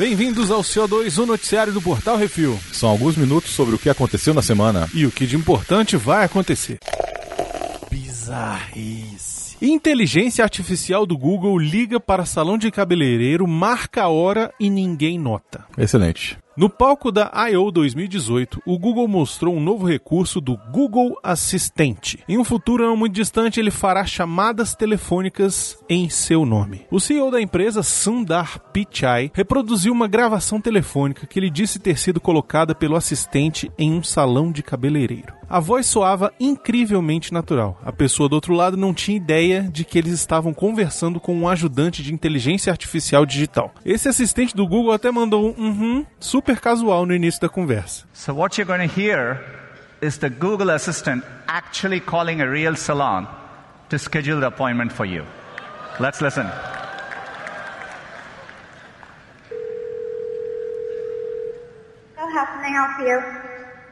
Bem-vindos ao CO2, o noticiário do Portal Refil. São alguns minutos sobre o que aconteceu na semana. E o que de importante vai acontecer. Bizarrice. Inteligência artificial do Google liga para salão de cabeleireiro, marca a hora e ninguém nota. Excelente. No palco da I.O. 2018, o Google mostrou um novo recurso do Google Assistente. Em um futuro não muito distante, ele fará chamadas telefônicas em seu nome. O CEO da empresa, Sundar Pichai, reproduziu uma gravação telefônica que ele disse ter sido colocada pelo assistente em um salão de cabeleireiro. A voz soava incrivelmente natural. A pessoa do outro lado não tinha ideia de que eles estavam conversando com um ajudante de inteligência artificial digital. Esse assistente do Google até mandou um uhum super casual no início da conversa. So what you're going to hear is the Google Assistant actually calling a real salon to schedule the appointment for you. Let's listen. So how can I help you?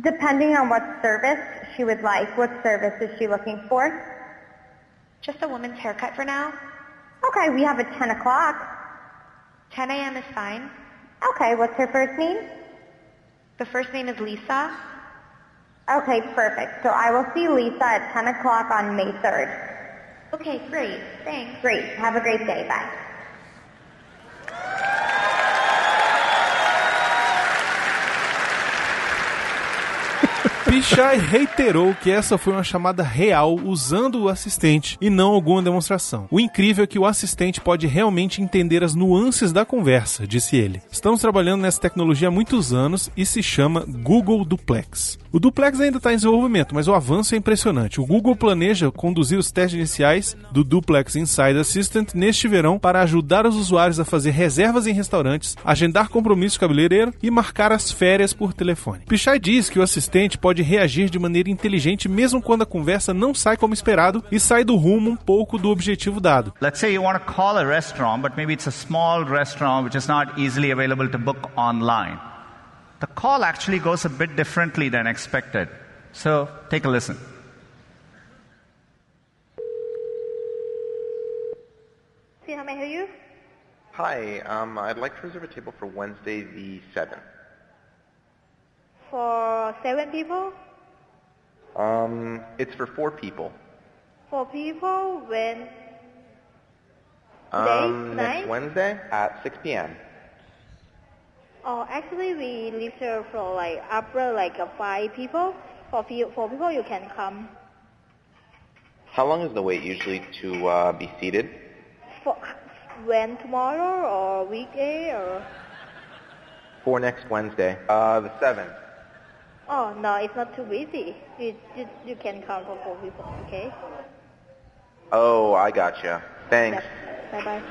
Depending on what service she would like. What service is she looking for? Just a woman's haircut for now. Okay, we have a 10 o'clock. 10 a.m. is fine. Okay, what's her first name? The first name is Lisa. Okay, perfect. So I will see Lisa at 10 o'clock on May 3rd. Okay, great. Thanks. Great. Have a great day. Bye. Pichai reiterou que essa foi uma chamada real usando o assistente e não alguma demonstração. O incrível é que o assistente pode realmente entender as nuances da conversa, disse ele. Estamos trabalhando nessa tecnologia há muitos anos e se chama Google Duplex. O Duplex ainda está em desenvolvimento, mas o avanço é impressionante. O Google planeja conduzir os testes iniciais do Duplex Inside Assistant neste verão para ajudar os usuários a fazer reservas em restaurantes, agendar compromissos cabeleireiro e marcar as férias por telefone. Pichai diz que o assistente pode reagir de maneira inteligente mesmo quando a conversa não sai como esperado e sai do rumo um pouco do objetivo dado. Let's say you want to call a restaurant, but maybe it's a small restaurant which is not easily available to book online. The call actually goes a bit differently than expected. So take a listen. See how may I help you? Hi, um, I'd like to reserve a table for Wednesday the 7th. For seven people? Um, it's for four people. Four people when? Um, next Tonight? Wednesday at 6 p.m. Oh, actually we leave here for like after like five people. For few, four people you can come. How long is the wait usually to uh, be seated? For when tomorrow or weekday or? For next Wednesday, uh, the 7th. Oh no, it's not too busy. You you, you can come for four people, okay? Oh, I gotcha. Thanks. Yep. Bye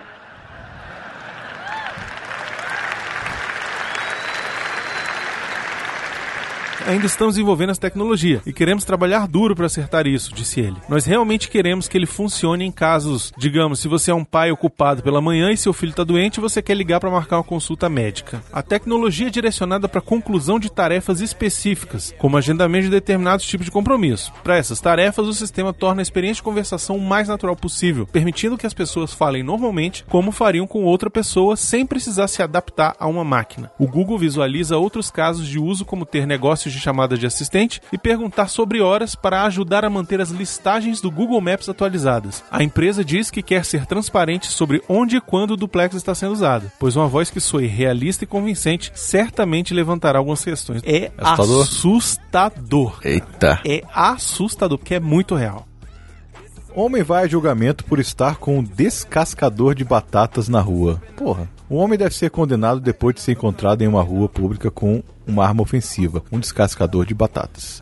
Ainda estamos desenvolvendo essa tecnologia e queremos trabalhar duro para acertar isso, disse ele. Nós realmente queremos que ele funcione em casos, digamos, se você é um pai ocupado pela manhã e seu filho está doente você quer ligar para marcar uma consulta médica. A tecnologia é direcionada para conclusão de tarefas específicas, como agendamento de determinados tipos de compromisso. Para essas tarefas, o sistema torna a experiência de conversação o mais natural possível, permitindo que as pessoas falem normalmente como fariam com outra pessoa sem precisar se adaptar a uma máquina. O Google visualiza outros casos de uso como ter negócios de chamadas de assistente e perguntar sobre horas para ajudar a manter as listagens do Google Maps atualizadas. A empresa diz que quer ser transparente sobre onde e quando o duplex está sendo usado, pois uma voz que soe realista e convincente certamente levantará algumas questões. É Assustador? assustador. Eita. É assustador, porque é muito real. Homem vai a julgamento por estar com um descascador de batatas na rua. Porra. Um homem deve ser condenado depois de ser encontrado em uma rua pública com uma arma ofensiva, um descascador de batatas.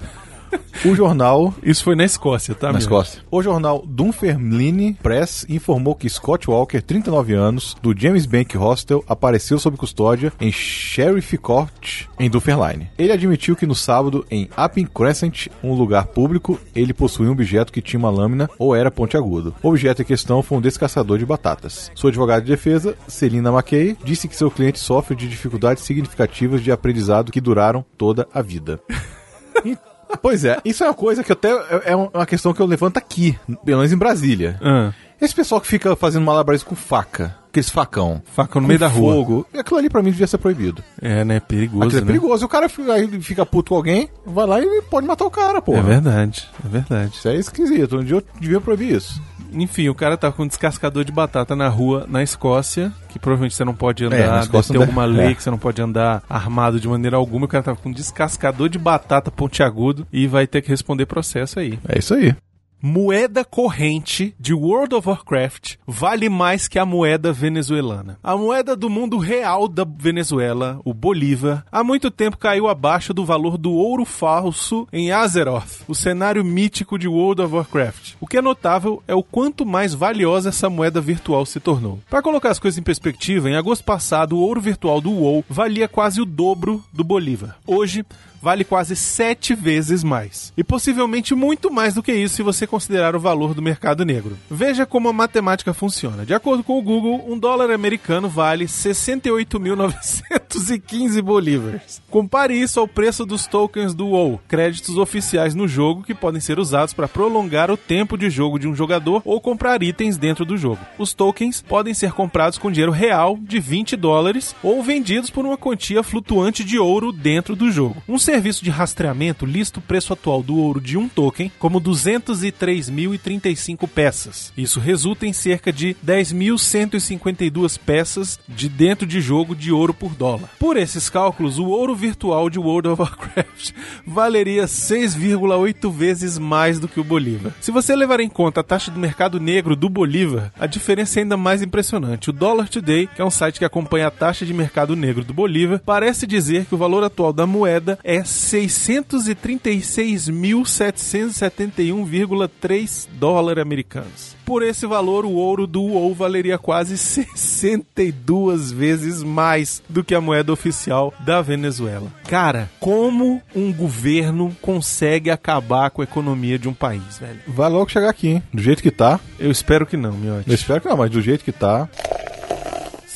O jornal Isso foi na Escócia, tá, na meu? Escócia. O jornal Dunfermline Press informou que Scott Walker, 39 anos, do James Bank Hostel, apareceu sob custódia em Sheriff Court, em Dunfermline. Ele admitiu que no sábado, em Appin Crescent, um lugar público, ele possuía um objeto que tinha uma lâmina ou era pontiagudo. O objeto em questão foi um descaçador de batatas. Sua advogada de defesa, Celina McKay, disse que seu cliente sofre de dificuldades significativas de aprendizado que duraram toda a vida. Pois é, isso é uma coisa que até é é uma questão que eu levanto aqui, pelo menos em Brasília. Ah, Esse pessoal que fica fazendo malabarismo com faca, aqueles facão. faca no meio da rua. fogo, aquilo ali pra mim devia ser proibido. É, né? Perigoso, Aquilo é né? perigoso. O cara fica, aí fica puto com alguém, vai lá e pode matar o cara, pô. É verdade, é verdade. Isso é esquisito. Um dia eu devia proibir isso. Enfim, o cara tá com um descascador de batata na rua na Escócia, que provavelmente você não pode andar, É, na deve Escócia ter não alguma lei é. que você não pode andar armado de maneira alguma. O cara tava com um descascador de batata pontiagudo e vai ter que responder processo aí. É isso aí. Moeda corrente de World of Warcraft vale mais que a moeda venezuelana. A moeda do mundo real da Venezuela, o Bolívar, há muito tempo caiu abaixo do valor do ouro falso em Azeroth, o cenário mítico de World of Warcraft. O que é notável é o quanto mais valiosa essa moeda virtual se tornou. Para colocar as coisas em perspectiva, em agosto passado, o ouro virtual do WoW valia quase o dobro do Bolívar. Hoje, vale quase sete vezes mais. E possivelmente muito mais do que isso se você considerar o valor do mercado negro. Veja como a matemática funciona. De acordo com o Google, um dólar americano vale 68.915 bolívares. Compare isso ao preço dos tokens do WoW, créditos oficiais no jogo que podem ser usados para prolongar o tempo de jogo de um jogador ou comprar itens dentro do jogo. Os tokens podem ser comprados com dinheiro real de 20 dólares ou vendidos por uma quantia flutuante de ouro dentro do jogo. Um serviço de rastreamento lista o preço atual do ouro de um token como 203.035 peças. Isso resulta em cerca de 10.152 peças de dentro de jogo de ouro por dólar. Por esses cálculos, o ouro virtual de World of Warcraft valeria 6,8 vezes mais do que o Bolívar. Se você levar em conta a taxa do mercado negro do Bolívar, a diferença é ainda mais impressionante. O Dollar Today, que é um site que acompanha a taxa de mercado negro do Bolívar, parece dizer que o valor atual da moeda é 636.771,3 dólares americanos. Por esse valor, o ouro do WoW valeria quase 62 vezes mais do que a moeda oficial da Venezuela. Cara, como um governo consegue acabar com a economia de um país, velho? Vai logo chegar aqui, hein? Do jeito que tá. Eu espero que não, miote. Eu espero que não, mas do jeito que tá.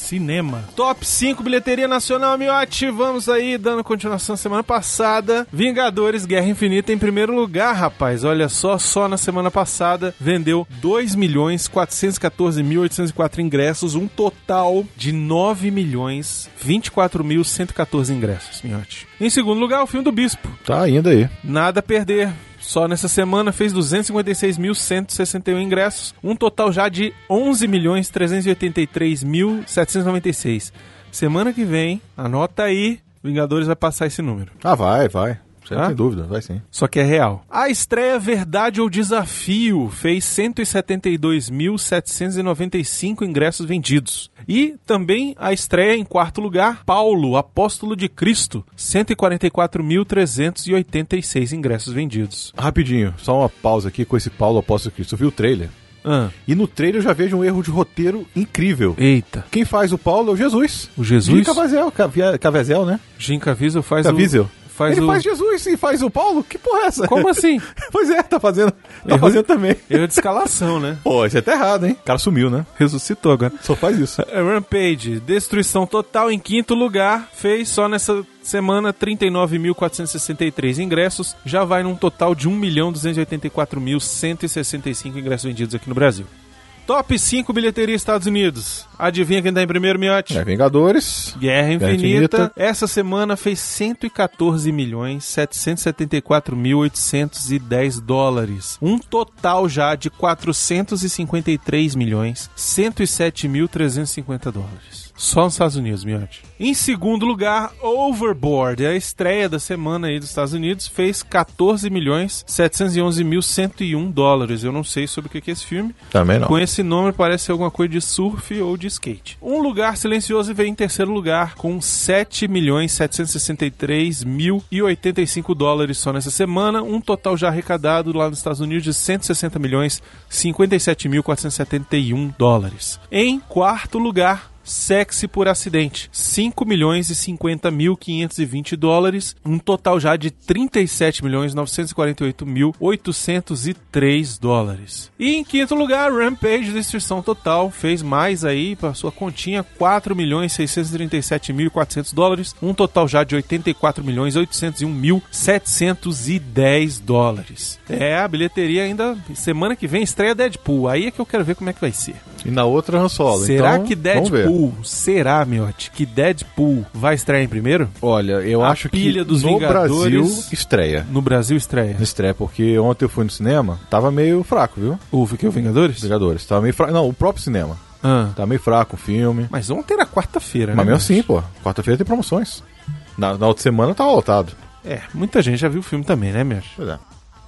Cinema. Top 5 bilheteria nacional, Miotti. Vamos aí, dando continuação semana passada. Vingadores Guerra Infinita em primeiro lugar, rapaz. Olha só, só na semana passada vendeu 2 milhões 414.804 ingressos, um total de 9 milhões 24.114 ingressos, Miotti. Em segundo lugar, o filme do Bispo. Tá ainda aí. Nada a perder. Só nessa semana fez 256.161 ingressos, um total já de 11.383.796. Semana que vem, anota aí, Vingadores vai passar esse número. Ah, vai, vai. Você não Ah? tem dúvida, vai sim. Só que é real. A estreia Verdade ou Desafio fez 172.795 ingressos vendidos. E também a estreia em quarto lugar, Paulo, Apóstolo de Cristo, 144.386 ingressos vendidos. Rapidinho, só uma pausa aqui com esse Paulo Apóstolo Cristo. Eu vi o trailer. Ah, E no trailer eu já vejo um erro de roteiro incrível. eita. Quem faz o Paulo é o Jesus. O Jesus? De Cavazel, Cavezel, né? Jim Caviezel faz o... Faz Ele o... faz Jesus e faz o Paulo? Que porra é essa? Como assim? pois é, tá fazendo. Tá Errou- fazendo também. Erro de escalação, né? Pô, isso é até errado, hein? O cara sumiu, né? Ressuscitou agora. Só faz isso. É, Rampage, destruição total em quinto lugar, fez só nessa semana 39.463 ingressos, já vai num total de 1.284.165 ingressos vendidos aqui no Brasil. Top 5 bilheteria Estados Unidos. Adivinha quem tá em primeiro, Miotti? É, Vingadores. Guerra Infinita. Infinita. Essa semana fez 114 milhões 774 mil 810 dólares. Um total já de 453 milhões 107 mil 350 dólares. Só nos Estados Unidos, Miotti. Em segundo lugar, Overboard, a estreia da semana aí dos Estados Unidos, fez 14 milhões 711 mil 101 dólares. Eu não sei sobre o que é esse filme. Também não. Conheci esse nome parece ser alguma coisa de surf ou de skate. Um Lugar Silencioso vem em terceiro lugar com 7 milhões 763 mil e 85 dólares só nessa semana, um total já arrecadado lá nos Estados Unidos de 160 milhões 57 mil 471 dólares. Em quarto lugar, Sexy por acidente, 5 milhões e 50 mil 520 dólares, um total já de 37 milhões 948 mil 803 dólares. E em quinto lugar, Rampage Destruição Total fez mais aí para sua continha 4 milhões 637 mil 400 dólares, um total já de 84 milhões 801 mil 710 dólares. É, a bilheteria ainda semana que vem estreia Deadpool. Aí é que eu quero ver como é que vai ser. E na outra, Han Solo. Será então, que ver. Deadpool, será, Miotti, que Deadpool vai estrear em primeiro? Olha, eu A acho pilha que dos no Vingadores- Brasil estreia. No Brasil estreia. Estreia, porque ontem eu fui no cinema, tava meio fraco, viu? O que o Vingadores? Vingadores. Tava meio fraco. Não, o próprio cinema. Ah. Tava meio fraco o filme. Mas ontem era quarta-feira, né? Mas mesmo assim, pô. Quarta-feira tem promoções. Na, na outra semana tava lotado. É, muita gente já viu o filme também, né, Miotti? Pois é.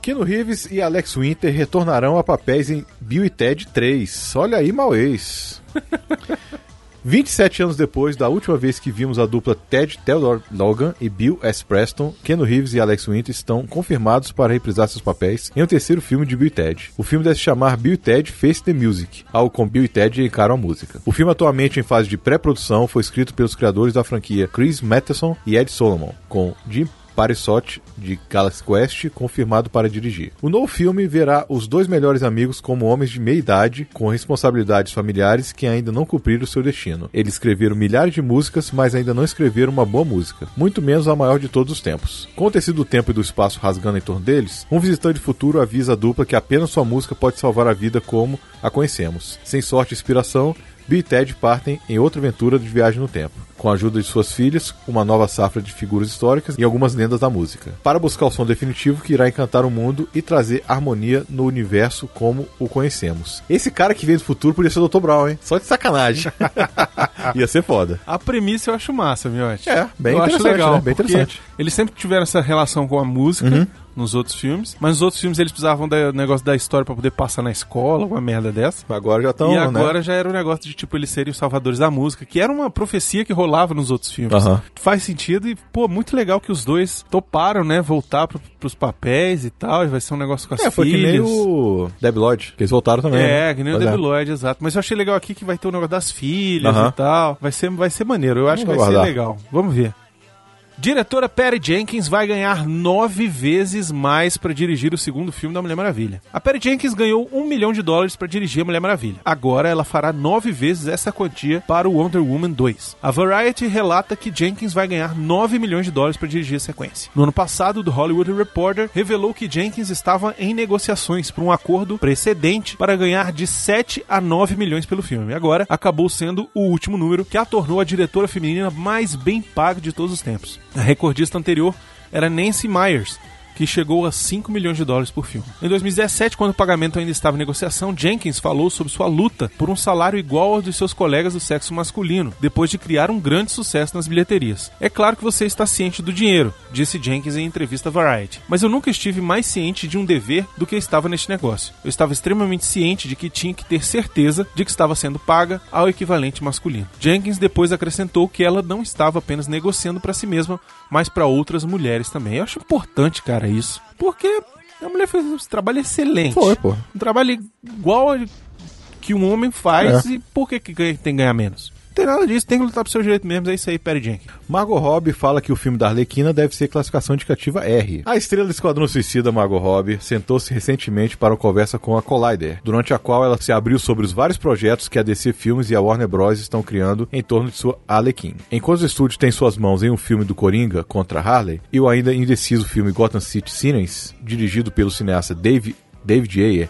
Keanu Reeves e Alex Winter retornarão a papéis em Bill e Ted 3. Olha aí, ex. 27 anos depois da última vez que vimos a dupla Ted Theodore Logan e Bill S. Preston, Keanu Reeves e Alex Winter estão confirmados para reprisar seus papéis em um terceiro filme de Bill e Ted. O filme deve se chamar Bill e Ted Face the Music, algo com Bill e Ted encaram a música. O filme atualmente em fase de pré-produção foi escrito pelos criadores da franquia Chris Matheson e Ed Solomon, com Jim Parisot de Galaxy Quest, confirmado para dirigir. O novo filme verá os dois melhores amigos como homens de meia idade, com responsabilidades familiares que ainda não cumpriram seu destino. Eles escreveram milhares de músicas, mas ainda não escreveram uma boa música, muito menos a maior de todos os tempos. Com o tecido do tempo e do espaço rasgando em torno deles, um visitante futuro avisa a dupla que apenas sua música pode salvar a vida como a conhecemos. Sem sorte e inspiração, Bill e Ted partem em outra aventura de viagem no tempo, com a ajuda de suas filhas, uma nova safra de figuras históricas e algumas lendas da música, para buscar o som definitivo que irá encantar o mundo e trazer harmonia no universo como o conhecemos. Esse cara que veio do futuro podia ser o Dr. Brown, hein? Só de sacanagem. Ia ser foda. A premissa eu acho massa, Miotti. É, bem eu acho interessante, legal, né? Bem interessante. Uhum. Eles sempre tiveram essa relação com a música nos outros filmes, mas nos outros filmes eles precisavam do negócio da história pra poder passar na escola, alguma merda dessa. Agora já estão, e né? agora já era um negócio de tipo eles serem os salvadores da música, que era uma profecia que rolava nos outros filmes. Faz sentido e, pô, muito legal que os dois toparam, né, voltar pro, pros papéis e tal, e vai ser um negócio com as É, foi que filhas. nem o Debbie Lloyd, que eles voltaram também. É, né? que nem o Pois é. Lloyd, exato. Mas eu achei legal aqui que vai ter o negócio das filhas e tal. Vai ser, vai ser maneiro. Eu acho Vamos que vai aguardar. ser legal. Vamos ver. Diretora Patty Jenkins vai ganhar nove vezes mais para dirigir o segundo filme da Mulher Maravilha. A Patty Jenkins ganhou um milhão de dólares para dirigir a Mulher Maravilha. Agora ela fará nove vezes essa quantia para o Wonder Woman 2. A Variety relata que Jenkins vai ganhar 9 milhões de dólares para dirigir a sequência. No ano passado, o Hollywood Reporter revelou que Jenkins estava em negociações para um acordo precedente para ganhar de 7 a 9 milhões pelo filme. Agora acabou sendo o último número que a tornou a diretora feminina mais bem paga de todos os tempos. A recordista anterior era Nancy Myers, que chegou a 5 milhões de dólares por filme. Em 2017, quando o pagamento ainda estava em negociação, Jenkins falou sobre sua luta por um salário igual ao dos seus colegas do sexo masculino, depois de criar um grande sucesso nas bilheterias. É claro que você está ciente do dinheiro, disse Jenkins em entrevista à Variety, mas eu nunca estive mais ciente de um dever do que estava neste negócio. Eu estava extremamente ciente de que tinha que ter certeza de que estava sendo paga ao equivalente masculino. Jenkins depois acrescentou que ela não estava apenas negociando para si mesma, mas para outras mulheres também. Eu acho importante, cara, isso. Porque a mulher fez um trabalho excelente. Foi, pô. Um trabalho igual que um homem faz É. e por que, que tem que ganhar menos? Tem nada disso, tem que lutar pro seu direito mesmo, é isso aí, Perry Jenkins. Margot Robbie fala que o filme da Arlequina deve ser classificação indicativa R. A estrela do Esquadrão Suicida, Margot Robbie, sentou-se recentemente para uma conversa com a Collider, durante a qual ela se abriu sobre os vários projetos que a DC Filmes e a Warner Bros. estão criando em torno de sua Arlequim. Enquanto o estúdio tem suas mãos em um filme do Coringa contra Harley e o ainda indeciso filme Gotham City Sirens, dirigido pelo cineasta Dave, David Ayer,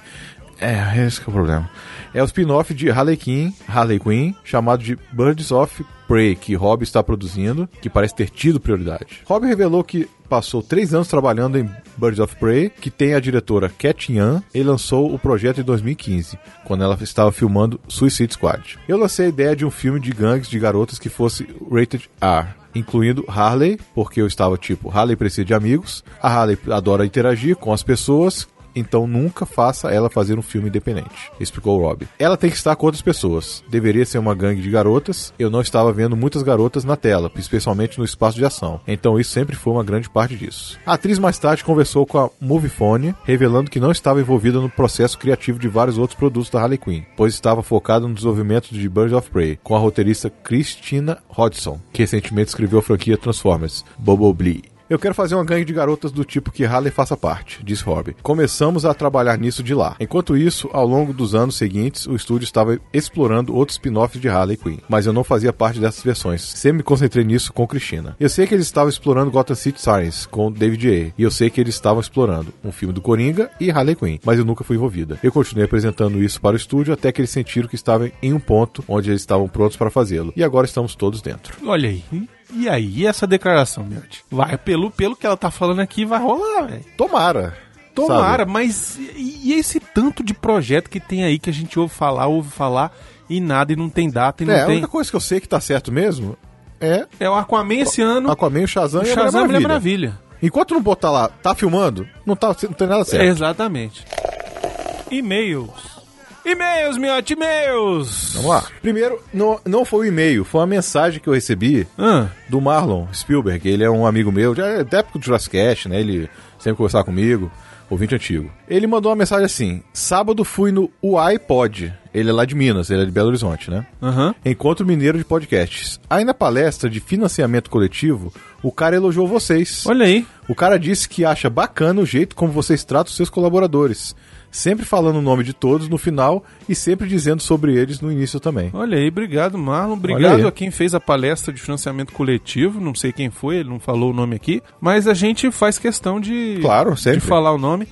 é, esse é o problema. É o spin-off de Harley Quinn, Harley Quinn, chamado de Birds of Prey, que Rob está produzindo, que parece ter tido prioridade. Rob revelou que passou três anos trabalhando em Birds of Prey, que tem a diretora Cat Yan, e lançou o projeto em 2015, quando ela estava filmando Suicide Squad. Eu lancei a ideia de um filme de gangues de garotas que fosse rated R incluindo Harley, porque eu estava tipo, Harley precisa de amigos, a Harley adora interagir com as pessoas então nunca faça ela fazer um filme independente, explicou Rob. Ela tem que estar com outras pessoas. Deveria ser uma gangue de garotas. Eu não estava vendo muitas garotas na tela, especialmente no espaço de ação. Então isso sempre foi uma grande parte disso. A atriz mais tarde conversou com a Moviefone, revelando que não estava envolvida no processo criativo de vários outros produtos da Harley Quinn, pois estava focada no desenvolvimento de Birds of Prey, com a roteirista Christina Hodgson, que recentemente escreveu a franquia Transformers, Bumblebee. Eu quero fazer uma gangue de garotas do tipo que Harley faça parte, disse Rob. Começamos a trabalhar nisso de lá. Enquanto isso, ao longo dos anos seguintes, o estúdio estava explorando outros spin-offs de Harley Quinn, mas eu não fazia parte dessas versões. Sempre me concentrei nisso com Cristina. Eu sei que eles estavam explorando Gotham City Sirens com David A. E eu sei que eles estavam explorando um filme do Coringa e Harley Quinn, mas eu nunca fui envolvida. Eu continuei apresentando isso para o estúdio até que eles sentiram que estavam em um ponto onde eles estavam prontos para fazê-lo. E agora estamos todos dentro. Olha aí. E aí, essa declaração, Miotti? Vai, pelo, pelo que ela tá falando aqui, vai rolar, velho. Tomara. Tomara, Sabe? mas e e esse tanto de projeto que tem aí que a gente ouve falar, ouve falar e nada, e não tem data, e não É, a única coisa que eu sei que tá certo mesmo é É o Aquaman esse ano, Aquaman, o Shazam o Shazam e a Mulher Maravilha. Maravilha. Enquanto não botar lá, tá filmando, não, tá, não tem nada certo. Exatamente. E-mails. E-mails, Miotti, e-mails! Vamos lá. Primeiro, não, não foi o e-mail, foi uma mensagem que eu recebi Ah, do Marlon Spielberg. Ele é um amigo meu, já é da época do Jurassic Cast, né? Ele sempre conversava comigo, ouvinte antigo. Ele mandou uma mensagem assim: Sábado fui no UAI-Pod. Ele é lá de Minas, ele é de Belo Horizonte, né? aham. Encontro Mineiro de Podcasts. Aí na palestra de financiamento coletivo, o cara elogiou vocês. Olha aí. O cara disse que acha bacana o jeito como vocês tratam os seus colaboradores. Sempre falando o nome de todos no final e sempre dizendo sobre eles no início também. Olha aí, obrigado, Marlon. Obrigado a quem fez a palestra de financiamento coletivo. Não sei quem foi, ele não falou o nome aqui. Mas a gente faz questão de, Claro, sempre. de falar o nome.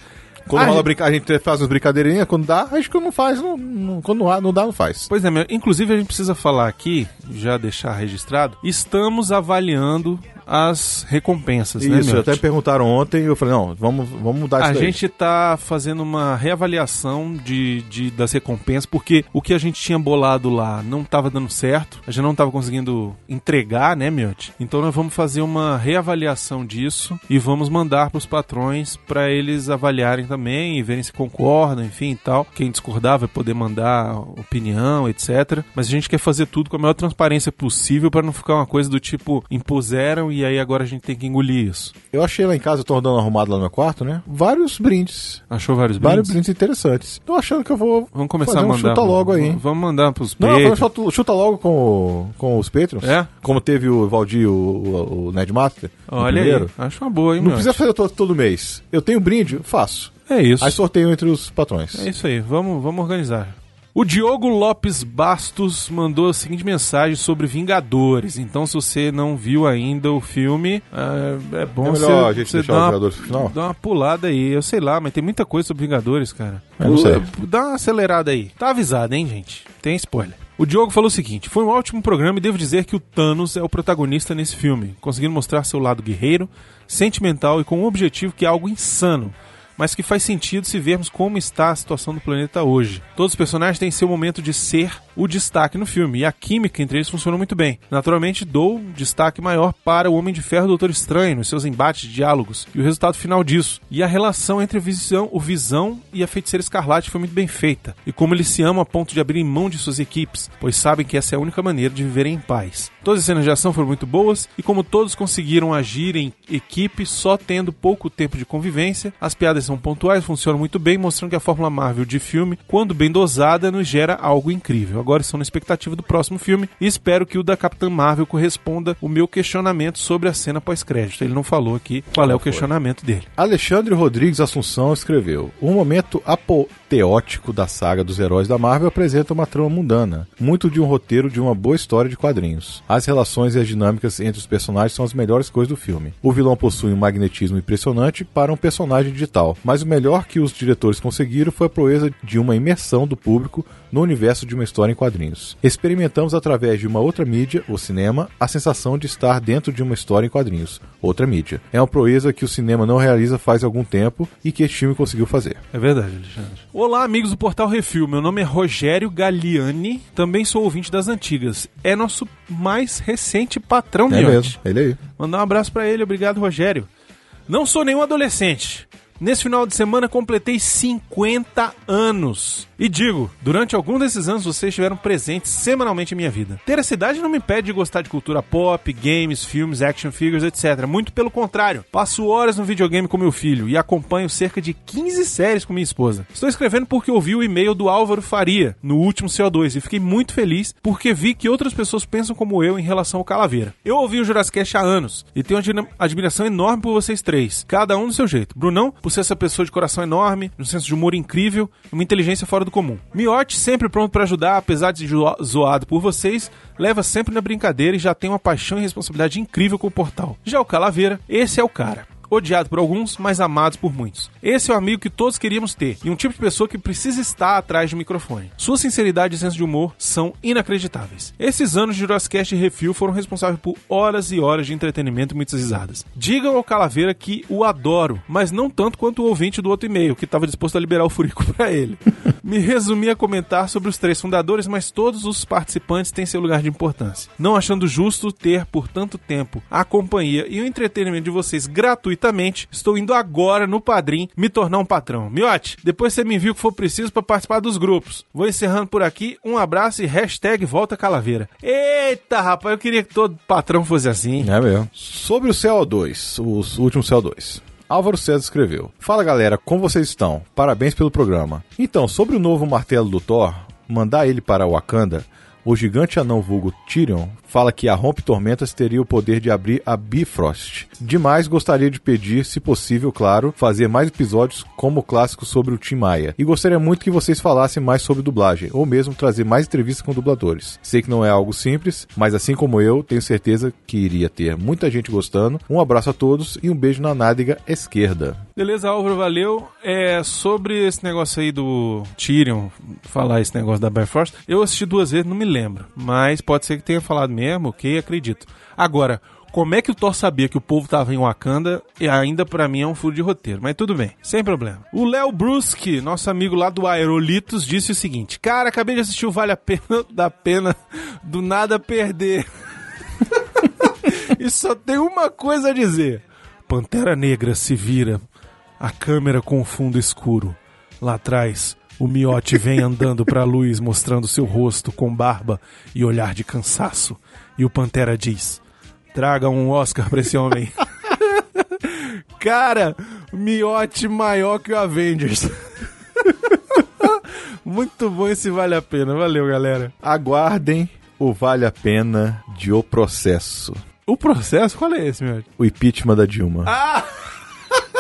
Quando Ah, rola gente- a gente faz umas brincadeirinhas, quando dá, acho que não faz, não, não- quando não, não dá, não faz. Pois é, meu, inclusive a gente precisa falar aqui, já deixar registrado, estamos avaliando as recompensas, né, Isso, Miotti? até perguntaram ontem e eu falei, não, vamos, vamos mudar isso A daí. gente tá fazendo uma reavaliação de, de- das recompensas, porque o que a gente tinha bolado lá não tava dando certo, a gente não tava conseguindo entregar, né, Miotti? Então nós vamos fazer uma reavaliação disso e vamos mandar pros patrões para eles avaliarem também e verem se concordam, enfim e tal. Quem discordar vai poder mandar opinião, etc. Mas a gente quer fazer tudo com a maior transparência possível para não ficar uma coisa do tipo impuseram e aí agora a gente tem que engolir isso. Eu achei lá em casa, eu tô dando uma arrumada lá no meu quarto, né? Vários brindes. Achou vários Vários brindes? brindes interessantes. Tô achando que eu vou. Vamos começar fazer a um mandar. chuta logo aí. Vamos mandar pros Não, não, chuta, chuta logo com, o- com os Patreons. É? Como teve o Valdir, o, o, o Nerdmaster. Olha aí. Acho uma boa, hein, Não precisa fazer todo, todo mês. Eu tenho brinde, faço. É isso. Aí sorteio entre os patrões. É isso aí. Vamos, vamos organizar. O Diogo Lopes Bastos mandou a seguinte mensagem sobre Vingadores. Então, se você não viu ainda o filme, é, é bom É você, a gente você deixar dar, uma, Vingadores final? dar uma pulada aí. Eu sei lá, mas tem muita coisa sobre Vingadores, cara. Eu não sei. Dá uma acelerada aí. Tá avisado, hein, gente? Tem spoiler. O Diogo falou o seguinte: foi um ótimo programa e devo dizer que o Thanos é o protagonista nesse filme, conseguindo mostrar seu lado guerreiro, sentimental e com um objetivo que é algo insano, mas que faz sentido se vermos como está a situação do planeta hoje. Todos os personagens têm seu momento de ser o destaque no filme, e a química entre eles funcionou muito bem. Naturalmente, dou um destaque maior para o Homem de Ferro e o Doutor Estranho, nos seus embates diálogos, e o resultado final disso. E a relação entre Visão, o Visão e a Feiticeira Escarlate foi muito bem feita, e como eles se amam a ponto de abrir mão de suas equipes, pois sabem que essa é a única maneira de viverem em paz. Todas as cenas de ação foram muito boas, e como todos conseguiram agir em equipe só tendo pouco tempo de convivência, as piadas são pontuais, funcionam muito bem, mostrando que a fórmula Marvel de filme, quando bem dosada, nos gera algo incrível. Agora estou na expectativa do próximo filme e espero que o da Capitã Marvel corresponda o meu questionamento sobre a cena pós-crédito. Ele não falou aqui qual é o questionamento dele. Alexandre Rodrigues Assunção escreveu: Um momento apoteótico da saga dos heróis da Marvel apresenta uma trama mundana, muito de um roteiro de uma boa história de quadrinhos. As relações e as dinâmicas entre os personagens são as melhores coisas do filme. O vilão possui um magnetismo impressionante para um personagem digital, mas o melhor que os diretores conseguiram foi a proeza de uma imersão do público no universo de uma história em quadrinhos. Experimentamos através de uma outra mídia, o cinema, a sensação de estar dentro de uma história em quadrinhos, outra mídia. É uma proeza que o cinema não realiza faz algum tempo e que este filme conseguiu fazer. É verdade, Alexandre. Olá, amigos do Portal Refil. Meu nome é Rogério Galliani. Também sou ouvinte das antigas. É nosso mais recente patrão, É mesmo, ele aí. Mandar um abraço pra ele. Obrigado, Rogério. Não sou nenhum adolescente, Nesse final de semana completei 50 anos. E digo, durante algum desses anos vocês estiveram presentes semanalmente em minha vida. Ter essa idade não me impede de gostar de cultura pop, games, filmes, action figures, etc. Muito pelo contrário. Passo horas no videogame com meu filho e acompanho cerca de 15 séries com minha esposa. Estou escrevendo porque ouvi o e-mail do Álvaro Faria no último CO2 e fiquei muito feliz porque vi que outras pessoas pensam como eu em relação ao Calaveira. Eu ouvi o Jurassic há anos e tenho uma admiração enorme por vocês três, cada um do seu jeito. Brunão, por ser essa pessoa de coração enorme, um senso de humor incrível uma inteligência fora do comum. Miotti, sempre pronto para ajudar, apesar de zoado por vocês, leva sempre na brincadeira e já tem uma paixão e responsabilidade incrível com o portal. Já o Calaveira, esse é o cara odiado por alguns, mas amado por muitos. Esse é o amigo que todos queríamos ter e um tipo de pessoa que precisa estar atrás do microfone. Sua sinceridade e senso de humor são inacreditáveis. Esses anos de Jurassic e Refil foram responsáveis por horas e horas de entretenimento e muitas risadas. Digam ao Calaveira que o adoro, mas não tanto quanto o ouvinte do outro e-mail, que estava disposto a liberar o furico para ele. Me resumi a comentar sobre os três fundadores, mas todos os participantes têm seu lugar de importância. Não achando justo ter por tanto tempo a companhia e o entretenimento de vocês gratuito gratuitamente. Estou indo agora no Padrim me tornar um patrão. Miote, depois você me envia o que for preciso para participar dos grupos. Vou encerrando por aqui. Um abraço e hashtag volta calaveira. Eita, rapaz, eu queria que todo patrão fosse assim. É mesmo. Sobre o CO2, o último CO2. Álvaro César escreveu: Fala galera, como vocês estão? Parabéns pelo programa. Então, sobre o novo martelo do Thor, mandar ele para Wakanda, o gigante anão vulgo Tyrion fala que a Rompe Tormentas teria o poder de abrir a Bifrost. Demais gostaria de pedir, se possível, claro, fazer mais episódios como o clássico sobre o Tim Maia. E gostaria muito que vocês falassem mais sobre dublagem, ou mesmo trazer mais entrevistas com dubladores. Sei que não é algo simples, mas assim como eu, tenho certeza que iria ter muita gente gostando. Um abraço a todos e um beijo na nádega esquerda. Beleza, Álvaro, valeu. É, sobre esse negócio aí do Tyrion, falar esse negócio da Bifrost, eu assisti duas vezes, não me lembro, mas pode ser que tenha falado mesmo ok, acredito. Agora, como é que o Thor sabia que o povo tava em Wakanda e ainda para mim é um furo de roteiro, mas tudo bem, sem problema. O Léo Bruschi, nosso amigo lá do Aerolitos, disse o seguinte: Cara, acabei de assistir o Vale a Pena da Pena do Nada Perder. e só tem uma coisa a dizer: Pantera Negra se vira, a câmera com o fundo escuro. Lá atrás, o miote vem andando pra luz, mostrando seu rosto com barba e olhar de cansaço. E o Pantera diz: Traga um Oscar pra esse homem. Cara, miote maior que o Avengers. Muito bom esse Vale a Pena. Valeu, galera. Aguardem o Vale a Pena de O Processo. O processo? Qual é esse, meu? O impeachment da Dilma. Ah!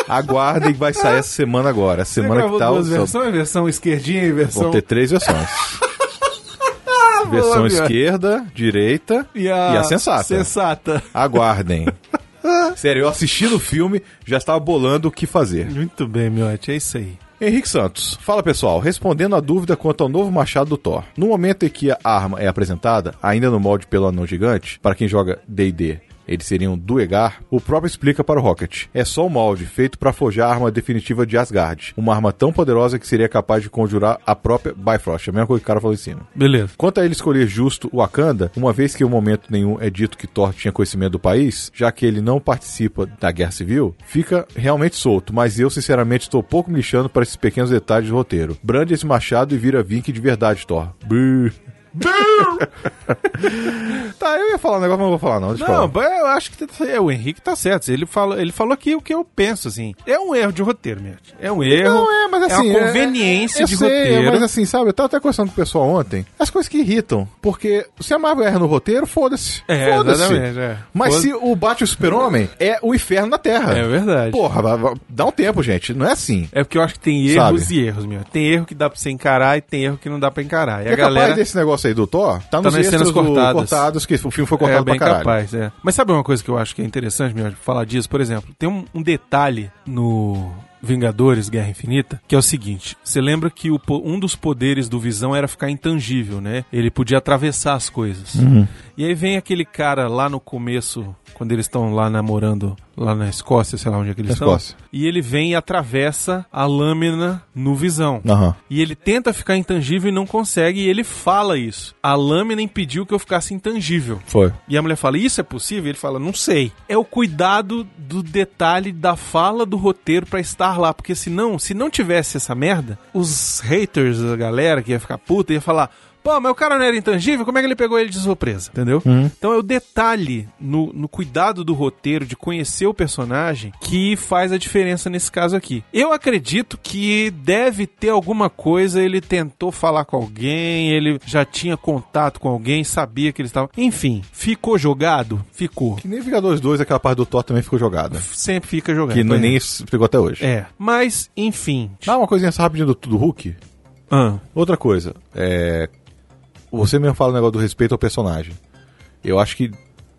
Aguardem que vai sair essa semana agora. A semana que tá. duas versões? Versão esquerdinha e versão. Vão ter três versões. versão esquerda, direita e a... e a sensata. Sensata. Aguardem. Sério, eu assisti no filme, já estava bolando o que fazer. Muito bem, Miotti, é isso aí. Henrique Santos. Fala pessoal, respondendo a dúvida quanto ao novo machado do Thor. No momento em que a arma é apresentada, ainda no molde pelo anão gigante, para quem joga D&D eles seriam Duegar, o próprio explica para o Rocket. É só um molde feito para forjar a arma definitiva de Asgard. Uma arma tão poderosa que seria capaz de conjurar a própria Bifrost. A mesma coisa que o cara falou em cima. Beleza. Quanto a ele escolher justo o Wakanda, uma vez que em momento nenhum é dito que Thor tinha conhecimento do país, já que ele não participa da guerra civil, fica realmente solto, mas eu sinceramente estou pouco me lixando para esses pequenos detalhes do roteiro. Brande esse machado e vira Vink de verdade, Thor. Brrr. tá, eu ia falar um negócio, mas não vou falar, não. Não, falar. eu acho que tá, é, o Henrique tá certo. Ele falou, ele falou aqui o que eu penso, assim. É um erro de roteiro, mesmo. É um erro. Não, é, mas assim. É uma conveniência é, de sei, roteiro. Mas assim, sabe, eu tava até conversando com o pessoal ontem. As coisas que irritam. Porque se a Marvel erra no roteiro, foda-se. É, foda-se. É. Mas se o Bate o Super-Homem é o inferno na Terra. É verdade. Porra, dá um tempo, gente. Não é assim. É porque eu acho que tem erros sabe? e erros, meu. Tem erro que dá pra você encarar e tem erro que não dá pra encarar. E é a galera. desse negócio aí do Thor, tá tá nas cenas cortadas. cortados, que o filme foi cortado é, bem pra caralho. capaz, é. Mas sabe uma coisa que eu acho que é interessante, meu, falar disso? Por exemplo, tem um, um detalhe no Vingadores Guerra Infinita, que é o seguinte: você lembra que o, um dos poderes do Visão era ficar intangível, né? Ele podia atravessar as coisas. Uhum. E aí vem aquele cara lá no começo, quando eles estão lá namorando lá na Escócia, sei lá onde é que eles estão. Escócia. E ele vem e atravessa a lâmina no visão. Aham. E ele tenta ficar intangível e não consegue, e ele fala isso. A lâmina impediu que eu ficasse intangível. Foi. E a mulher fala, isso é possível? Ele fala, não sei. É o cuidado do detalhe da fala do roteiro pra estar lá. Porque senão, se não tivesse essa merda, os haters, a galera que ia ficar puta, ia falar... Pô, mas o cara não era intangível, como é que ele pegou ele de surpresa? Entendeu? Então é o detalhe no, no cuidado do roteiro, de conhecer o personagem, que faz a diferença nesse caso aqui. Eu acredito que deve ter alguma coisa, ele tentou falar com alguém, ele já tinha contato com alguém, sabia que ele estava. Enfim, ficou jogado? Ficou. Que nem Vingadores 2, aquela parte do Thor também ficou jogada. Sempre fica jogado. Que não, É. nem se pegou até hoje. É. Mas, enfim. Dá uma coisinha só rapidinho do, do Hulk. Ah, Outra coisa, é. Você mesmo fala o negócio do respeito ao personagem. Eu acho que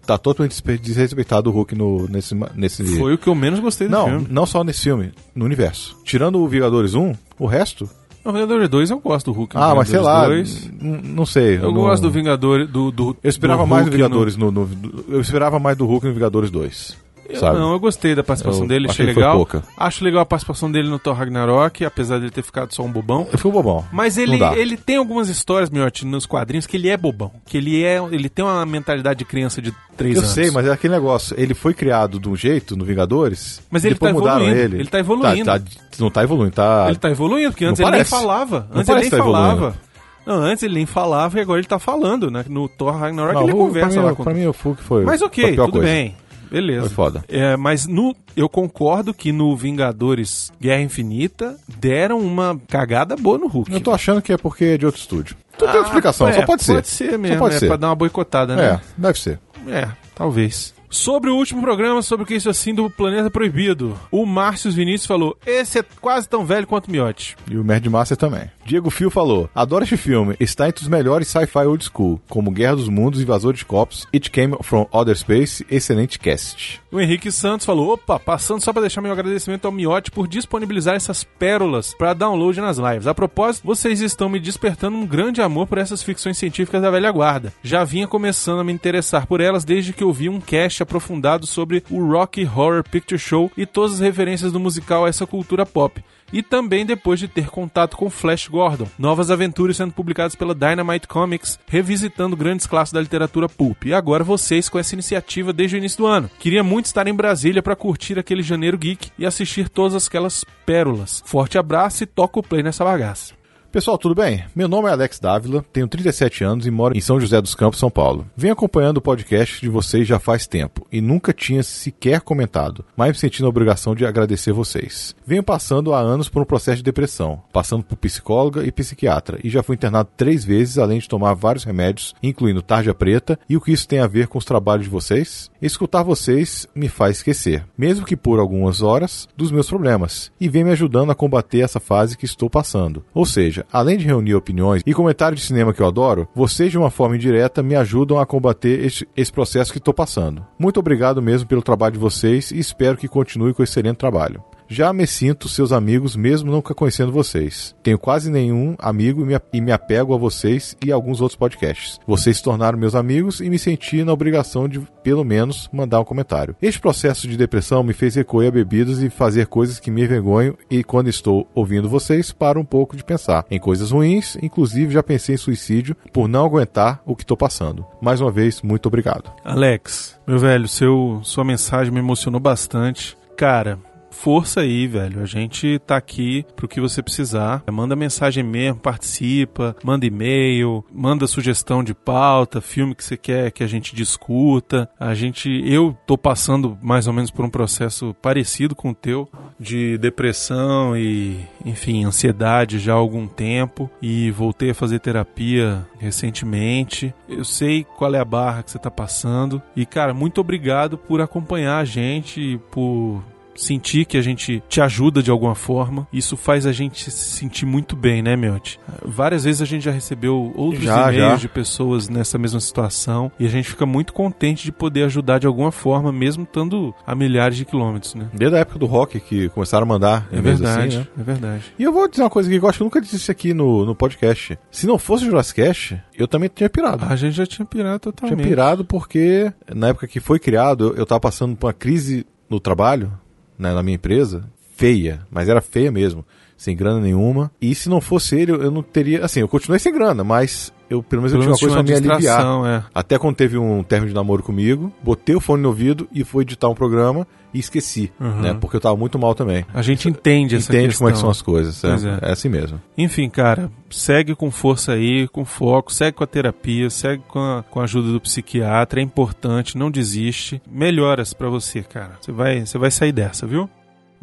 tá totalmente desrespeitado o Hulk no, nesse. nesse... foi o que eu menos gostei do Não, filme. não só nesse filme, no universo. Tirando o Vingadores 1, o resto. No Vingadores 2 eu gosto do Hulk. no ah, mas sei lá. Vingadores 2. n- Não sei. Eu não- gosto do Vingador do, do Eu esperava mais do Vingadores no... no- Eu esperava mais do Hulk no Vingadores 2. Eu sabe? Não, eu gostei da participação Eu dele, achei legal. pouca. Acho legal a participação dele no Thor Ragnarok, apesar dele ter ficado só um bobão. Eu fui bobão. Mas Não ele, ele tem algumas histórias, Miotti, nos quadrinhos, que ele é bobão. Que ele é. Ele tem uma mentalidade de criança de 3 Eu anos. sei, mas é aquele negócio. Ele foi criado de um jeito no Vingadores. Mas ele tá mudaram evoluindo, Ele. ele tá evoluindo. Tá- tá- não tá evoluindo, tá. Ele tá evoluindo, porque Não antes ele nem parece. falava. Não Antes ele nem tá falava. evoluindo. Não, antes ele nem falava e agora ele tá falando, né? No Thor Ragnarok Não, ele conversa pra mim, lá com Pra mim, o Hulk foi. Mas ok, tudo coisa. bem. Beleza. Foi foda. É, mas no, eu concordo que no Vingadores Guerra Infinita deram uma cagada boa no Hulk. Eu tô achando que é porque é de outro estúdio. Não tem outra explicação, É, só pode ser. Pode ser mesmo, Só pode é ser. pra dar uma boicotada, É, né? deve ser. É, talvez. Sobre o último programa, sobre o que isso assim do Planeta Proibido, o Márcio Vinícius falou: esse é quase tão velho quanto o Miotti. E o Mad Master também. Diego Fio falou: Adoro este filme, está entre os melhores sci-fi old school, como Guerra dos Mundos, Invasor de Corpos, It Came from Outer Space, excelente cast. O Henrique Santos falou: opa, passando só pra deixar meu agradecimento ao Miotti por disponibilizar essas pérolas pra download nas lives. A propósito, vocês estão me despertando um grande amor por essas ficções científicas da velha guarda. Já vinha começando a me interessar por elas desde que eu vi um cast aprofundado sobre o Rocky Horror Picture Show e todas as referências do musical a essa cultura pop. E também depois de ter contato com Flash Gordon. Novas aventuras sendo publicadas pela Dynamite Comics, revisitando grandes clássicos da literatura pulp. E agora vocês com essa iniciativa desde o início do ano. Queria muito estar em Brasília para curtir aquele janeiro geek e assistir todas aquelas pérolas. Forte abraço e toca o play nessa bagaça. Pessoal, tudo bem? Meu nome é Alex Dávila, tenho 37 anos e moro em São José dos Campos, São Paulo. Venho acompanhando o podcast de vocês já faz tempo e nunca tinha sequer comentado, mas me senti na obrigação de agradecer vocês. Venho passando há anos por um processo de depressão, passando por psicóloga e psiquiatra, e já fui internado três vezes, além de tomar vários remédios, incluindo tarja preta, e o que isso tem a ver com os trabalhos de vocês? Escutar vocês me faz esquecer, mesmo que por algumas horas, dos meus problemas, e vem me ajudando a combater essa fase que estou passando. Ou seja, além de reunir opiniões e comentários de cinema que eu adoro, vocês de uma forma indireta me ajudam a combater esse, esse processo que estou passando. Muito obrigado mesmo pelo trabalho de vocês e espero que continue com esse excelente trabalho. Já me sinto seus amigos mesmo nunca conhecendo vocês. Tenho quase nenhum amigo e me, apego a vocês e a alguns outros podcasts. Vocês se tornaram meus amigos e me senti na obrigação de, pelo menos, mandar um comentário. Este processo de depressão me fez recorrer a bebidas e fazer coisas que me envergonham e quando estou ouvindo vocês, paro um pouco de pensar em coisas ruins, inclusive já pensei em suicídio por não aguentar o que estou passando. Mais uma vez, muito obrigado. Alex, meu velho, seu, sua mensagem me emocionou bastante. Cara, força aí, velho. A gente tá aqui pro que você precisar. Manda mensagem mesmo, participa, manda e-mail, manda sugestão de pauta, filme que você quer que a gente discuta. A gente, eu tô passando mais ou menos por um processo parecido com o teu de depressão e, enfim, ansiedade já há algum tempo e voltei a fazer terapia recentemente. Eu sei qual é a barra que você tá passando e, cara, muito obrigado por acompanhar a gente, por sentir que a gente te ajuda de alguma forma. Isso faz a gente se sentir muito bem, né, Miotti? Várias vezes a gente já recebeu outros Já, e-mails já. de pessoas nessa mesma situação e a gente fica muito contente de poder ajudar de alguma forma, mesmo estando a milhares de quilômetros, né? Desde a época do rock que começaram a mandar É e-mails verdade, assim, né? é verdade. E eu vou dizer uma coisa aqui que eu acho que eu nunca disse isso aqui no, no podcast. Se não fosse o Jurassic Cast, eu também tinha pirado. A gente já tinha pirado tinha totalmente. pirado porque na época que foi criado, eu, eu tava passando por uma crise no trabalho, né, na minha empresa, feia, mas era feia mesmo, sem grana nenhuma. E se não fosse ele, eu não teria. Assim, eu continuei sem grana, mas eu pelo menos eu tinha uma coisa pra me aliviar. é. Até quando teve um término de namoro comigo, botei o fone no ouvido e fui editar um programa e esqueci, Uhum. né? Porque eu tava muito mal também. A gente entende essa Entende questão. como é que são as coisas, é, é. é assim mesmo. Enfim, cara, segue com força aí, com foco, segue com a terapia, segue com a, com a ajuda do psiquiatra, é importante, não desiste. Melhoras pra você, cara. Você vai, você vai sair dessa, viu?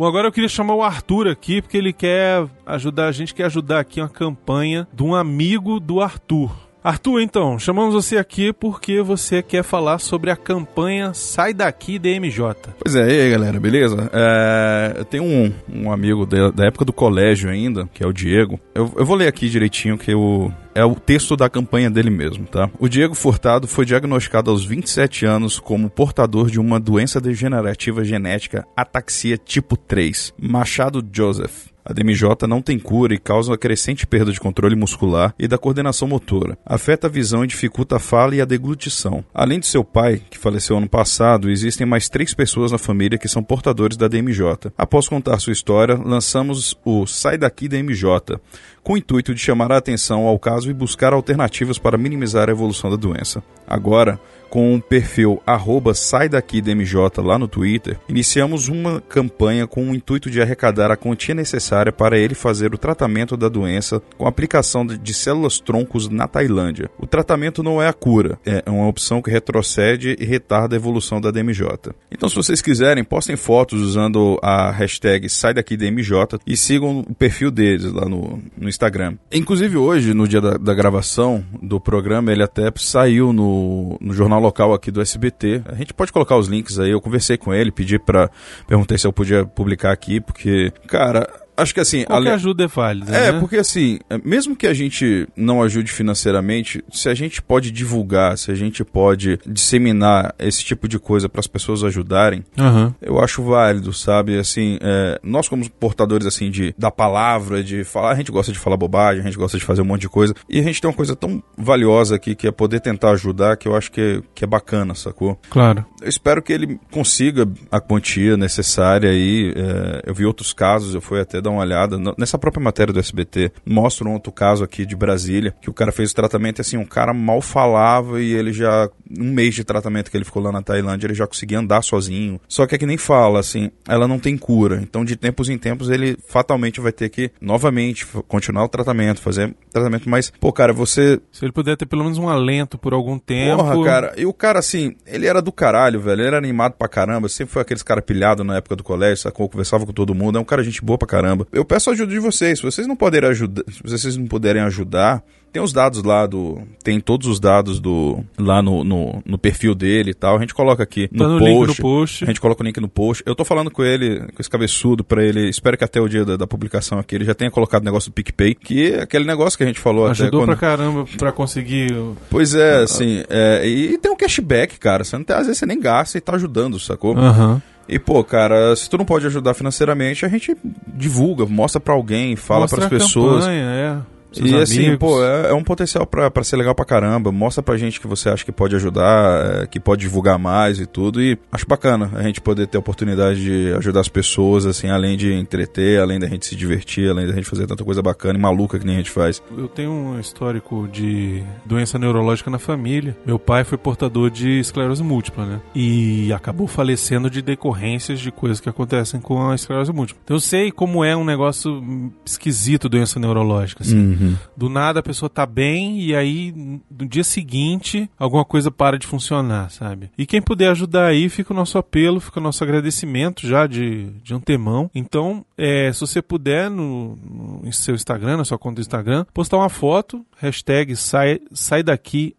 Bom, agora eu queria chamar o Arthur aqui, porque ele quer ajudar, a gente quer ajudar aqui uma campanha de um amigo do Arthur. Arthur, então, chamamos você aqui porque você quer falar sobre a campanha Sai Daqui DMJ. Pois é, e aí galera, beleza? É, eu tenho um, um amigo da, da época do colégio ainda, que é o Diego. Eu, eu vou ler aqui direitinho que o, é o texto da campanha dele mesmo, tá? O Diego Furtado foi diagnosticado aos 27 anos como portador de uma doença degenerativa genética ataxia tipo 3, Machado Joseph. A DMJ não tem cura e causa uma crescente perda de controle muscular e da coordenação motora. Afeta a visão e dificulta a fala e a deglutição. Além de seu pai, que faleceu ano passado, existem mais três pessoas na família que são portadores da DMJ. Após contar sua história, lançamos o Sai Daqui DMJ, com o intuito de chamar a atenção ao caso e buscar alternativas para minimizar a evolução da doença. Agora, com o perfil arroba sai daqui DMJ lá no Twitter, iniciamos uma campanha com o intuito de arrecadar a quantia necessária para ele fazer o tratamento da doença com aplicação de- de células troncos na Tailândia. O tratamento não é a cura, é uma opção que retrocede e retarda a evolução da DMJ. Então, se vocês quiserem, postem fotos usando a hashtag sai daqui DMJ e sigam o perfil deles lá no, no Instagram. Inclusive, hoje, no dia da, da gravação do programa, ele até saiu no, no jornal local aqui do SBT. A gente pode colocar os links aí. Eu conversei com ele, pedi pra. Perguntei se eu podia publicar aqui, porque, cara. Acho que assim, Qualquer ale- ajuda é válida, é, né? porque assim, é, mesmo que a gente não ajude financeiramente, se a gente pode divulgar, se a gente pode disseminar esse tipo de coisa para as pessoas ajudarem, Aham. eu acho válido, sabe? Assim, é, nós como portadores assim de da palavra, de falar, a gente gosta de falar bobagem, a gente gosta de fazer um monte de coisa, e a gente tem uma coisa tão valiosa aqui que é poder tentar ajudar, que eu acho que, que é bacana, sacou? Claro. Eu espero que ele consiga a quantia necessária aí. é, eu vi outros casos, eu fui até dar uma olhada. Nessa própria matéria do SBT, mostra um outro caso aqui de Brasília, que o cara fez o tratamento e assim, um cara mal falava e ele já, um mês de tratamento que ele ficou lá na Tailândia, ele já conseguia andar sozinho. Só que é que nem fala, assim, ela não tem cura. Então, de tempos em tempos, ele fatalmente vai ter que, novamente, continuar o tratamento, fazer tratamento. Mas, pô, cara, você Se ele puder ter pelo menos um alento por algum tempo. Porra, cara. E o cara, assim, ele era do caralho, velho. Ele era animado pra caramba. Sempre foi aqueles cara pilhado na época do colégio, sacou? Conversava com todo mundo. É um cara gente boa pra caramba. Eu peço a ajuda de vocês. Se vocês não puderem ajudar, se vocês não puderem ajudar, tem os dados lá do. Tem todos os dados do. lá no, no, no perfil dele e tal. A gente coloca aqui no, Tá no post. post. A gente coloca o link no post. Eu tô falando com ele, com esse cabeçudo, pra ele. Espero que até o dia da, da publicação aqui ele já tenha colocado o negócio do PicPay, que é aquele negócio que a gente falou até Ajudou quando. pra caramba pra conseguir. Pois é, assim, é, e tem um cashback, cara. Você não tem, às vezes você nem gasta e tá ajudando, sacou? Aham. E, pô, cara, se tu não pode ajudar financeiramente, a gente divulga, mostra pra alguém, fala Mostra pras a pessoas. campanha, é. Seus E assim, amigos. pô, é, é um potencial pra, pra ser legal pra caramba. Mostra pra gente que você acha que pode ajudar, é, que pode divulgar mais e tudo. E acho bacana a gente poder ter a oportunidade de ajudar as pessoas, assim, além de entreter, além da gente se divertir, além da gente fazer tanta coisa bacana e maluca que nem a gente faz. Eu tenho um histórico de doença neurológica na família. Meu pai foi portador de esclerose múltipla, né? E acabou falecendo de decorrências de coisas que acontecem com a esclerose múltipla. Então eu sei como é um negócio esquisito doença neurológica. Assim. Do nada a pessoa tá bem e aí no dia seguinte alguma coisa para de funcionar, sabe? E quem puder ajudar aí, fica o nosso apelo, fica o nosso agradecimento já de, de antemão. Então, é, se você puder no, no seu Instagram, na sua conta do Instagram, postar uma foto, hashtag sai, sai daqui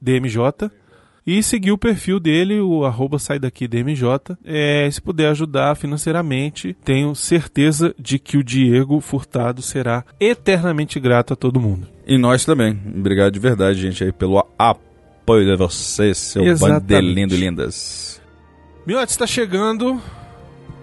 DMJ. E seguir o perfil dele, o arroba sai daqui DMJ. É, se puder ajudar financeiramente, tenho certeza de que o Diego Furtado será eternamente grato a todo mundo. E nós também. Obrigado de verdade, gente, aí pelo apoio de vocês, seu Exatamente. bando de lindo e lindas. Miotti, está chegando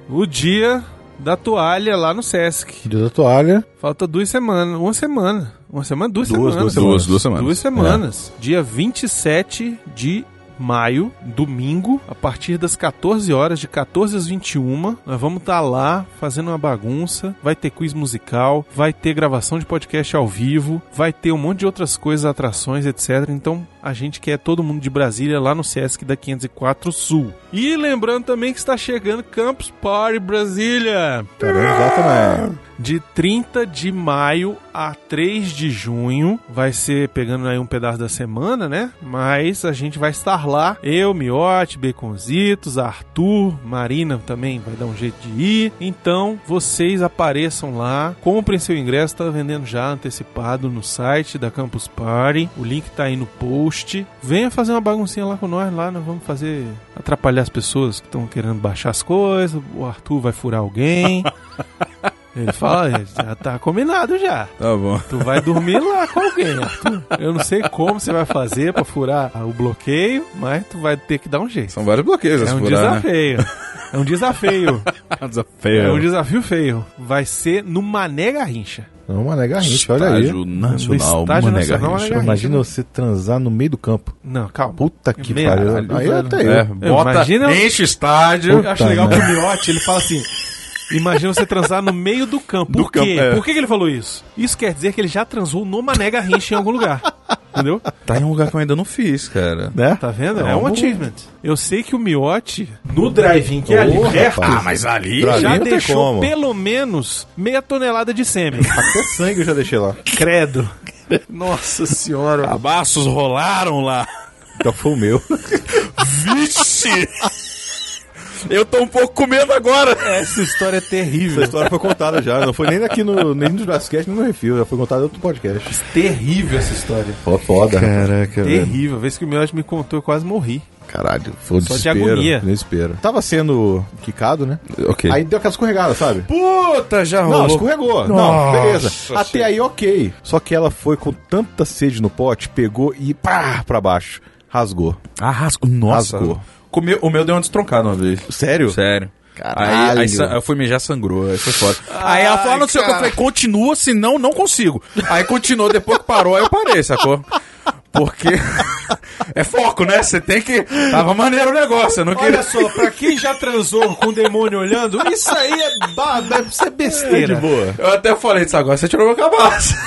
o dia da toalha lá no Sesc. Dia da toalha. Falta duas semanas. Uma semana. Uma semana, duas, Duas, semanas. duas semanas. Duas, duas semanas. Duas semanas. Dia 27 de maio, domingo, a partir das 14 horas, de 14 às 21. Nós vamos estar lá fazendo uma bagunça. Vai ter quiz musical, vai ter gravação de podcast ao vivo, vai ter um monte de outras coisas, atrações, etc. Então a gente quer todo mundo de Brasília lá no Sesc da 504 Sul. E lembrando também que está chegando Campus Party Brasília. Exatamente. De 30 de maio a 3 de junho. Vai ser pegando aí um pedaço da semana, né? Mas a gente vai estar lá. Eu, Miote, Baconzitos, Arthur, Marina também vai dar um jeito de ir. Então, vocês apareçam lá. Comprem seu ingresso. Tá vendendo já antecipado no site da Campus Party. O link tá aí no post. Venha fazer uma baguncinha lá com nós. Lá nós vamos fazer... Atrapalhar as pessoas que estão querendo baixar as coisas. O Arthur vai furar alguém. Ele fala, já tá combinado já. Tá bom. Tu vai dormir lá com alguém, Arthur. Eu não sei como você vai fazer pra furar o bloqueio, mas tu vai ter que dar um jeito. São vários bloqueios É um furar, né? desafio. É um desafio. Desafio. É um desafio feio. Vai ser no Mané Garrincha. Não, Mané Garrincha, olha aí. Nacional, estágio Mané nacional, Garrincha. Mané Imagina você transar no meio do campo. Não, calma. Puta que pariu. Aí até eu. É, bota, Imagina- enche o estádio. Eu acho Puta legal que merda. o Miotti, ele fala assim... Imagina você transar no meio do campo. Do Por quê? campo, é. Por que que ele falou isso? Isso quer dizer que ele já transou no Mané Garrincha em algum lugar. Entendeu? Tá em um lugar que eu ainda não fiz, cara. Né? Tá vendo? É É um achievement. Eu sei que o Miotti, no drive-in, que é ali Ô, perto, rapaz. mas ali... Já deixou como. pelo menos meia tonelada de sêmen. Até sangue eu já deixei lá. Credo. Nossa senhora. Cabaços rolaram lá. Então foi o meu. Vixe! Eu tô um pouco com medo agora. Essa história é Essa terrível. história foi contada já. Não foi nem aqui no, nem no Jurassic nem no Refil. Já foi contada em outro podcast. Terrível essa história. Pô, foda. Caraca, Terrível. A vez que o Miotti me contou, eu quase morri. Caralho, foi o Só de desespero. agonia. Desespero. Tava sendo quicado, né? Ok. Aí deu aquela escorregada, sabe? Puta, já Não, rolou. escorregou. Não, Nossa beleza. senhora. Até aí, ok. Só que ela foi com tanta sede no pote, pegou e pá, pra baixo. Rasgou. Ah, rasgou. Nossa. Rasgou. O meu, o meu deu uma destroncada uma vez. Sério? Sério. Caralho. Aí, aí sa- eu fui mijar, sangrou, aí foi foda. aí ela falou, não sei o que, eu falei, continua, senão não consigo. Aí continuou, depois que parou, aí eu parei, sacou? Porque é foco, né? Você tem que... Tava maneiro o negócio, eu não queria... Olha só, pra quem já transou com o demônio olhando, isso aí é, ba- isso é besteira. De boa. Eu até falei disso agora, você tirou meu cabaço.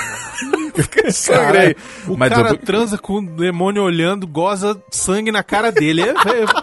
Fiquei sangrei. O Mas cara eu- transa com o demônio olhando, goza sangue na cara dele. É, é-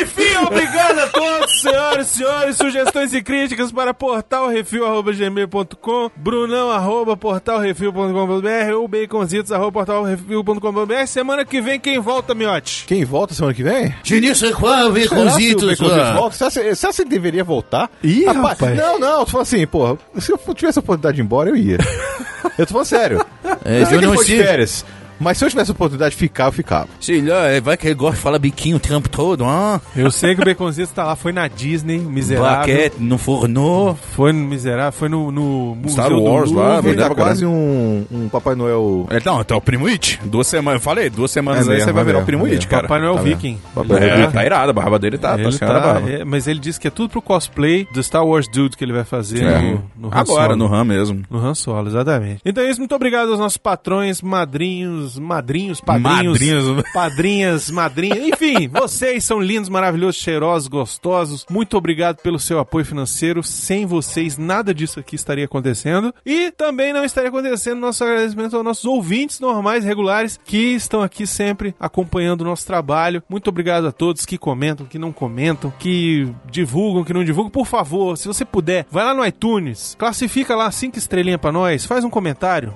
Enfim, obrigado a todos, senhoras e senhores. Sugestões e críticas para portalrefil.gmail.com, brunão arroba portalrefil.com.br ou baconzitos arroba portalrefil.com.br. Semana que vem, quem volta, miote? Quem volta semana que vem? Genício Qual, Será que o Baconzitos, volta? Você acha, que deveria voltar? Ih, rapaz. Não, não, tu fala assim, porra, se eu tivesse a oportunidade de ir embora, eu ia. eu tô falando sério. É, eu não de sei. férias, mas se eu tivesse a oportunidade de ficar, eu ficava. Sei lá, é, vai que ele gosta de falar biquinho o tempo todo, ah. Eu sei que o Baconzitos tá lá, foi na Disney, miserável. Baquete no forno. Foi no miserável, foi no, no Museu Star do Wars lá, Louvre. Ele tá quase um, um Papai Noel... É, não, então o Primo It. Duas semanas, eu falei, duas semanas É aí você mesmo, vai é virar o Primo é It, cara. Papai Noel Tá? Viking. Papai Ele Noel é- tá irado, a barba dele tá, tá Ele tá- barba. é, mas ele disse que é tudo pro cosplay do Star Wars Dude que ele vai fazer É. no, no Han Agora, Solo. no RAM mesmo. No Han Solo, exatamente. Então é isso, muito obrigado aos nossos patrões, madrinhos, madrinhos, padrinhos, Madrinhos. padrinhas, madrinhas, enfim, vocês são lindos, maravilhosos, cheirosos, gostosos. Muito obrigado pelo seu apoio financeiro. Sem vocês, nada disso aqui estaria acontecendo. E também não estaria acontecendo nosso agradecimento aos nossos ouvintes normais, regulares, que estão aqui sempre acompanhando o nosso trabalho. Muito obrigado a todos que comentam, que não comentam, que divulgam, que não divulgam. Por favor, se você puder, vai lá no iTunes, classifica lá cinco estrelinhas pra nós, faz um comentário.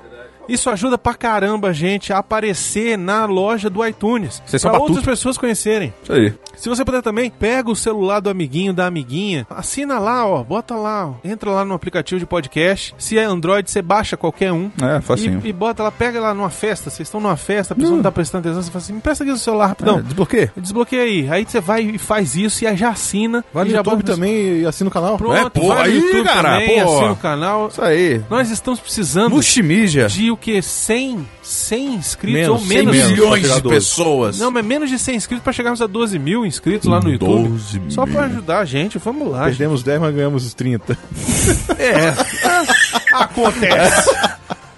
Isso ajuda pra caramba a gente a aparecer na loja do iTunes. Vocês pra batuta. outras pessoas conhecerem. Isso aí. Se você puder também, pega o celular do amiguinho, da amiguinha, assina lá, ó, bota lá, ó, entra lá no aplicativo de podcast. Se é Android, você baixa qualquer um. É, facinho. E, e bota lá, pega lá numa festa. Vocês estão numa festa, a pessoa não tá prestando atenção, você fala assim: me presta aqui o celular rapidão. É, desbloqueia. Desbloqueia aí. Aí você vai e faz isso e aí já assina. Vai no já YouTube bota- também e assina o canal. Pronto, É, pô, vai aí, YouTube cara, também, pô. assina o canal. Isso aí. Nós estamos precisando Muximija. de o que? 100, 100 inscritos Menos, ou 100 menos? menos. milhões de 12. pessoas. Não, mas menos de 100 inscritos pra chegarmos a 12 mil inscritos lá no YouTube. 12 Só mil. pra ajudar a gente, vamos lá. gente. Perdemos 10, mas ganhamos os 30. É. Acontece.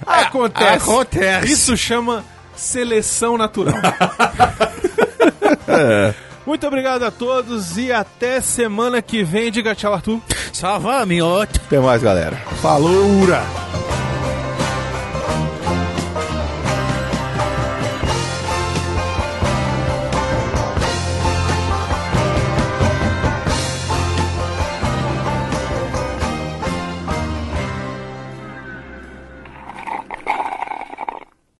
Acontece. Acontece. Isso chama seleção natural. É. Muito obrigado a todos e até semana que vem. Diga tchau, Arthur. Ça va, miote? Até mais, galera. Falou!